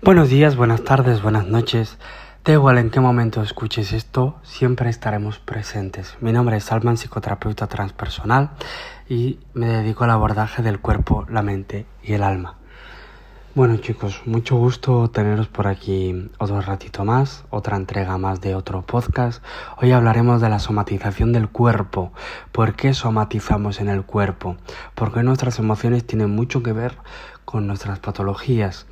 Buenos días, buenas tardes, buenas noches. Da igual en qué momento escuches esto, siempre estaremos presentes. Mi nombre es Salman, psicoterapeuta transpersonal y me dedico al abordaje del cuerpo, la mente y el alma. Bueno chicos, mucho gusto teneros por aquí otro ratito más, otra entrega más de otro podcast. Hoy hablaremos de la somatización del cuerpo. ¿Por qué somatizamos en el cuerpo? Porque nuestras emociones tienen mucho que ver con nuestras patologías,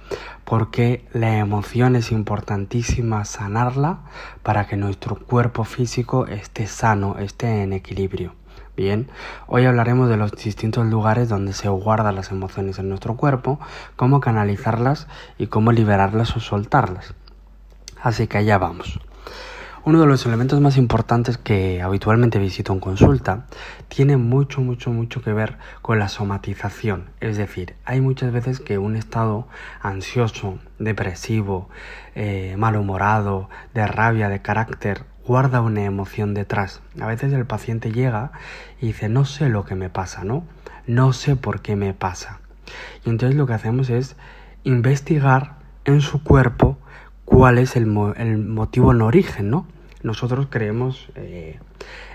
porque la emoción es importantísima sanarla para que nuestro cuerpo físico esté sano, esté en equilibrio. Bien, hoy hablaremos de los distintos lugares donde se guardan las emociones en nuestro cuerpo, cómo canalizarlas y cómo liberarlas o soltarlas. Así que allá vamos. Uno de los elementos más importantes que habitualmente visito en consulta tiene mucho, mucho, mucho que ver con la somatización. Es decir, hay muchas veces que un estado ansioso, depresivo, eh, malhumorado, de rabia, de carácter, guarda una emoción detrás. A veces el paciente llega y dice, no sé lo que me pasa, ¿no? No sé por qué me pasa. Y entonces lo que hacemos es investigar en su cuerpo cuál es el, el motivo en origen, ¿no? Nosotros creemos eh,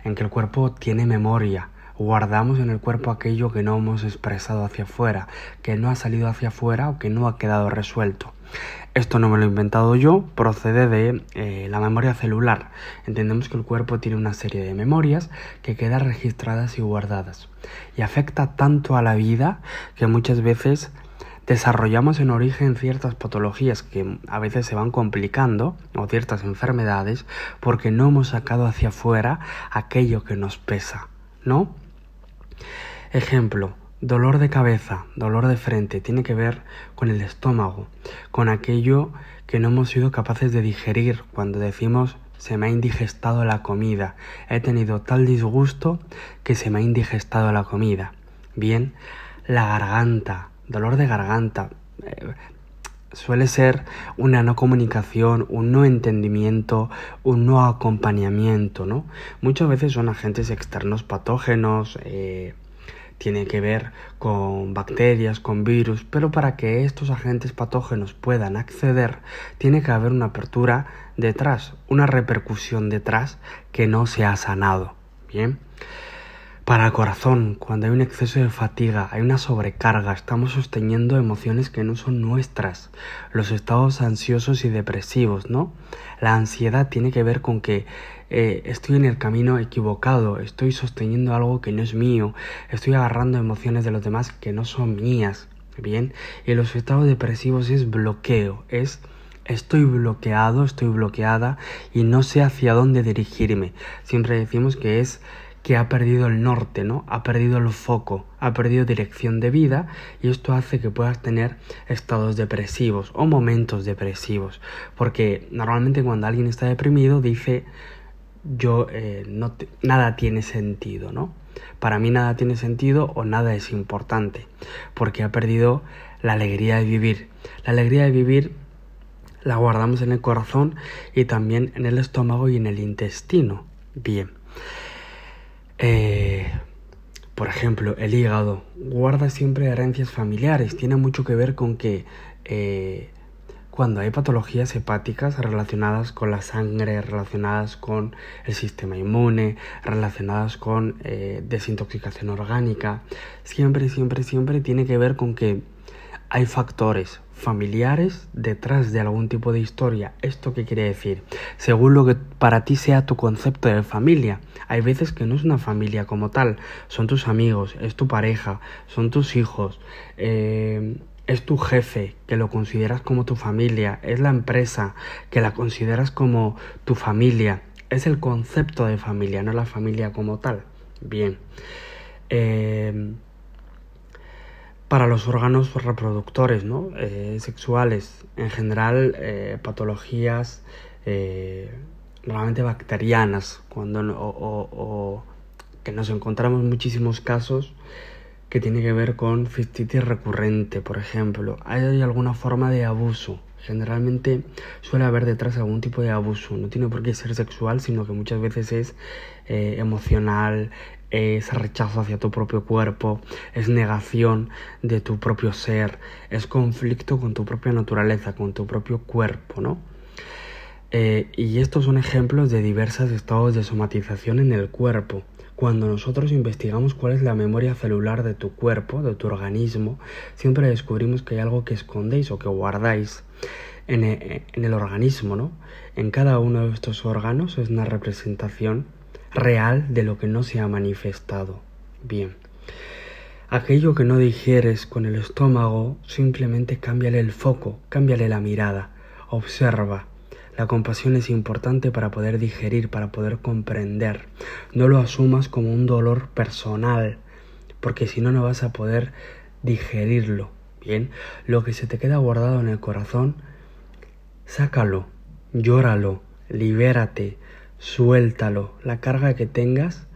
en que el cuerpo tiene memoria, guardamos en el cuerpo aquello que no hemos expresado hacia afuera, que no ha salido hacia afuera o que no ha quedado resuelto. Esto no me lo he inventado yo, procede de eh, la memoria celular. Entendemos que el cuerpo tiene una serie de memorias que quedan registradas y guardadas. Y afecta tanto a la vida que muchas veces desarrollamos en origen ciertas patologías que a veces se van complicando o ciertas enfermedades porque no hemos sacado hacia afuera aquello que nos pesa, ¿no? Ejemplo, dolor de cabeza, dolor de frente, tiene que ver con el estómago, con aquello que no hemos sido capaces de digerir cuando decimos se me ha indigestado la comida, he tenido tal disgusto que se me ha indigestado la comida. Bien, la garganta, dolor de garganta. Eh, suele ser una no comunicación, un no entendimiento, un no acompañamiento, ¿no? Muchas veces son agentes externos patógenos, eh, tiene que ver con bacterias, con virus, pero para que estos agentes patógenos puedan acceder, tiene que haber una apertura detrás, una repercusión detrás que no se ha sanado. Bien. Para el corazón, cuando hay un exceso de fatiga, hay una sobrecarga, estamos sosteniendo emociones que no son nuestras, los estados ansiosos y depresivos, ¿no? La ansiedad tiene que ver con que eh, estoy en el camino equivocado, estoy sosteniendo algo que no es mío, estoy agarrando emociones de los demás que no son mías, ¿bien? Y los estados depresivos es bloqueo, es estoy bloqueado, estoy bloqueada y no sé hacia dónde dirigirme. Siempre decimos que es que ha perdido el norte, ¿no? Ha perdido el foco, ha perdido dirección de vida y esto hace que puedas tener estados depresivos o momentos depresivos, porque normalmente cuando alguien está deprimido dice yo eh, no nada tiene sentido, ¿no? Para mí nada tiene sentido o nada es importante, porque ha perdido la alegría de vivir. La alegría de vivir la guardamos en el corazón y también en el estómago y en el intestino. Bien. Eh, por ejemplo, el hígado guarda siempre herencias familiares. Tiene mucho que ver con que eh, cuando hay patologías hepáticas relacionadas con la sangre, relacionadas con el sistema inmune, relacionadas con eh, desintoxicación orgánica, siempre, siempre, siempre tiene que ver con que hay factores familiares detrás de algún tipo de historia. ¿Esto qué quiere decir? Según lo que para ti sea tu concepto de familia. Hay veces que no es una familia como tal, son tus amigos, es tu pareja, son tus hijos, eh, es tu jefe que lo consideras como tu familia, es la empresa que la consideras como tu familia. Es el concepto de familia, no la familia como tal. Bien. Eh, para los órganos reproductores ¿no? Eh, sexuales, en general eh, patologías eh, normalmente bacterianas, cuando o, que nos encontramos muchísimos casos que tiene que ver con fistitis recurrente, por ejemplo. Hay alguna forma de abuso. Generalmente suele haber detrás algún tipo de abuso. No tiene por qué ser sexual, sino que muchas veces es emocional, es rechazo hacia tu propio cuerpo, es negación de tu propio ser, es conflicto con tu propia naturaleza, con tu propio cuerpo, ¿no? Eh, y estos son ejemplos de diversos estados de somatización en el cuerpo. Cuando nosotros investigamos cuál es la memoria celular de tu cuerpo, de tu organismo, siempre descubrimos que hay algo que escondéis o que guardáis en e, el, organismo, ¿no? En cada uno de estos órganos es una representación real de lo que no se ha manifestado. Bien. Aquello que no digieres con el estómago, simplemente cámbiale el foco, cámbiale la mirada, observa, la compasión es importante para poder digerir, para poder comprender. No lo asumas como un dolor personal, porque si no, no vas a poder digerirlo. Bien, lo que se te queda guardado en el corazón, sácalo, llóralo, libérate, suéltalo. La carga que tengas,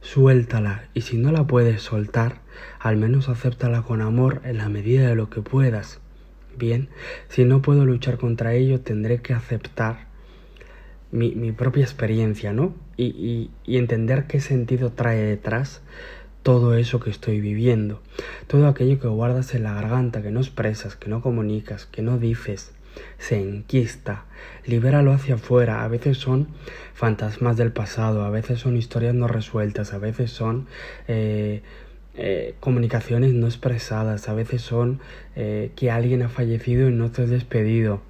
suéltala. Y si no la puedes soltar, al menos acéptala con amor en la medida de lo que puedas. Bien, si no puedo luchar contra ello, tendré que aceptar mi, propia experiencia, ¿no? Y, y, entender qué sentido trae detrás todo eso que estoy viviendo, todo aquello que guardas en la garganta, que no expresas, que no comunicas, que no dices, se enquista, libéralo hacia afuera, a veces son fantasmas del pasado, a veces son historias no resueltas, a veces son eh, eh, comunicaciones no expresadas, a veces son eh, que alguien ha fallecido y no te has despedido.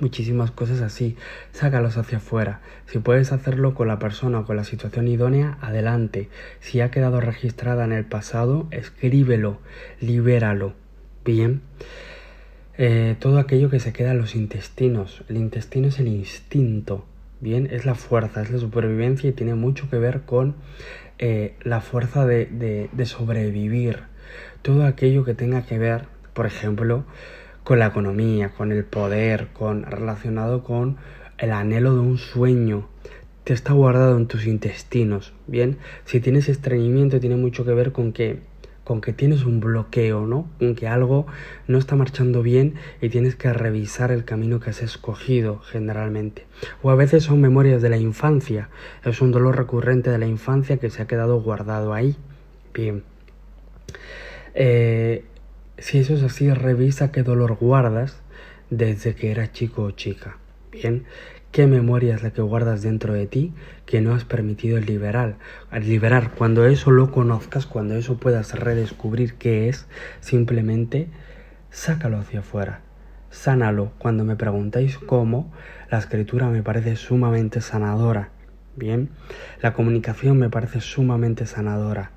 Muchísimas cosas así, sácalos hacia afuera. Si puedes hacerlo con la persona o con la situación idónea, adelante. Si ha quedado registrada en el pasado, escríbelo, libéralo. Bien. Eh, todo aquello que se queda en los intestinos. El intestino es el instinto, bien, es la fuerza, es la supervivencia y tiene mucho que ver con eh, la fuerza de, de, sobrevivir, todo aquello que tenga que ver, por ejemplo, con la economía, con el poder, con relacionado con el anhelo de un sueño, te está guardado en tus intestinos, ¿bien? Si tienes estreñimiento tiene mucho que ver con que con que tienes un bloqueo, ¿no? Con que algo no está marchando bien y tienes que revisar el camino que has escogido generalmente. O a veces son memorias de la infancia, es un dolor recurrente de la infancia que se ha quedado guardado ahí. Bien. Eh, si eso es así, revisa qué dolor guardas desde que eras chico o chica. Bien, ¿Qué memoria es la que guardas dentro de ti que no has permitido liberar? liberar? Cuando eso lo conozcas, cuando eso puedas redescubrir qué es, simplemente sácalo hacia afuera. Sánalo. Cuando me preguntáis cómo, la escritura me parece sumamente sanadora. Bien, la comunicación me parece sumamente sanadora.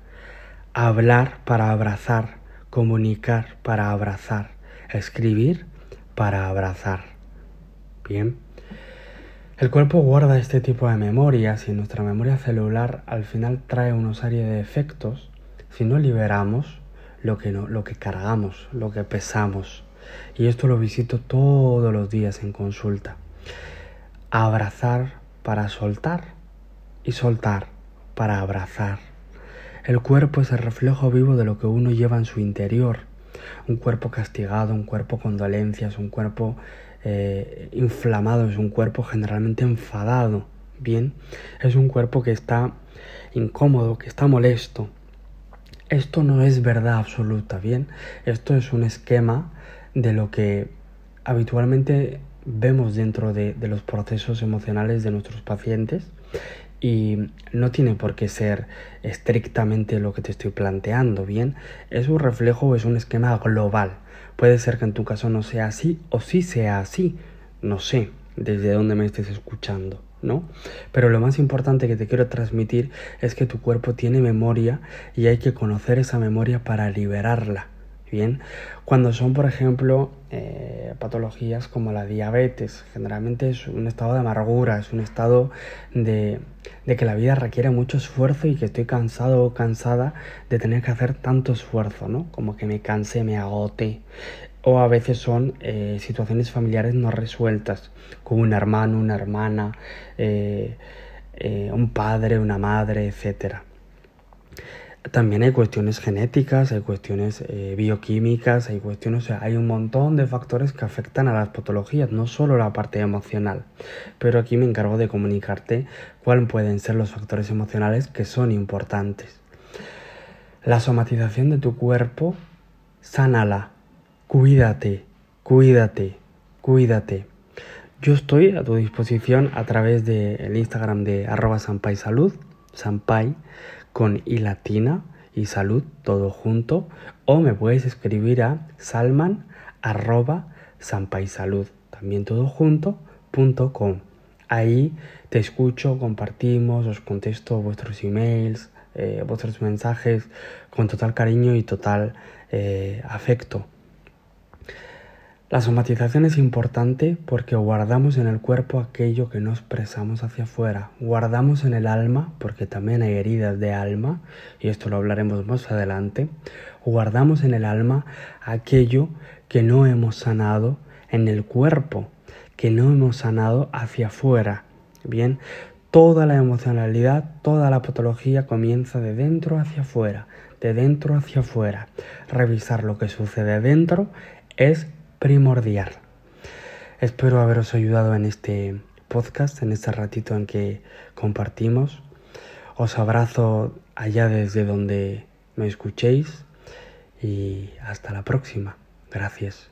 Hablar para abrazar, comunicar para abrazar, escribir para abrazar. Bien. El cuerpo guarda este tipo de memorias y nuestra memoria celular al final trae una serie de efectos si no liberamos lo que, no, lo que cargamos, lo que pesamos. Y esto lo visito todos los días en consulta. Abrazar para soltar y soltar para abrazar. El cuerpo es el reflejo vivo de lo que uno lleva en su interior. Un cuerpo castigado, un cuerpo con dolencias, un cuerpo eh, inflamado, es un cuerpo generalmente enfadado, ¿bien? Es un cuerpo que está incómodo, que está molesto. Esto no es verdad absoluta, ¿bien? Esto es un esquema de lo que habitualmente vemos dentro de, de los procesos emocionales de nuestros pacientes y no tiene por qué ser estrictamente lo que te estoy planteando, ¿bien? Es un reflejo, es un esquema global Puede ser que en tu caso no sea así o sí sea así. No sé desde dónde me estés escuchando, ¿no? Pero lo más importante que te quiero transmitir es que tu cuerpo tiene memoria y hay que conocer esa memoria para liberarla. Bien, cuando son, por ejemplo, eh, patologías como la diabetes, generalmente es un estado de amargura, es un estado de, que la vida requiere mucho esfuerzo y que estoy cansado o cansada de tener que hacer tanto esfuerzo, ¿no? Como que me canse, me agote. O a veces son eh, situaciones familiares no resueltas, con un hermano, una hermana, eh, un padre, una madre, etcétera también hay cuestiones genéticas, hay cuestiones eh, bioquímicas, hay cuestiones, o sea, hay un montón de factores que afectan a las patologías, no solo la parte emocional. Pero aquí me encargo de comunicarte cuáles pueden ser los factores emocionales que son importantes. La somatización de tu cuerpo, sánala, cuídate, cuídate, cuídate. Yo estoy a tu disposición a través del Instagram de arroba salud, sampai, con i latina y salud todo junto o me puedes escribir a salman arroba salud también todo junto punto com. Ahí te escucho, compartimos, os contesto vuestros emails, eh, vuestros mensajes con total cariño y total eh, afecto. La somatización es importante porque guardamos en el cuerpo aquello que no expresamos hacia afuera, guardamos en el alma, porque también hay heridas de alma, y esto lo hablaremos más adelante, guardamos en el alma aquello que no hemos sanado en el cuerpo, que no hemos sanado hacia afuera. Bien, toda la emocionalidad, toda la patología comienza de dentro hacia afuera, de dentro hacia afuera. Revisar lo que sucede dentro es primordial. Espero haberos ayudado en este podcast, en este ratito en que compartimos. Os abrazo allá desde donde me escuchéis y hasta la próxima. Gracias.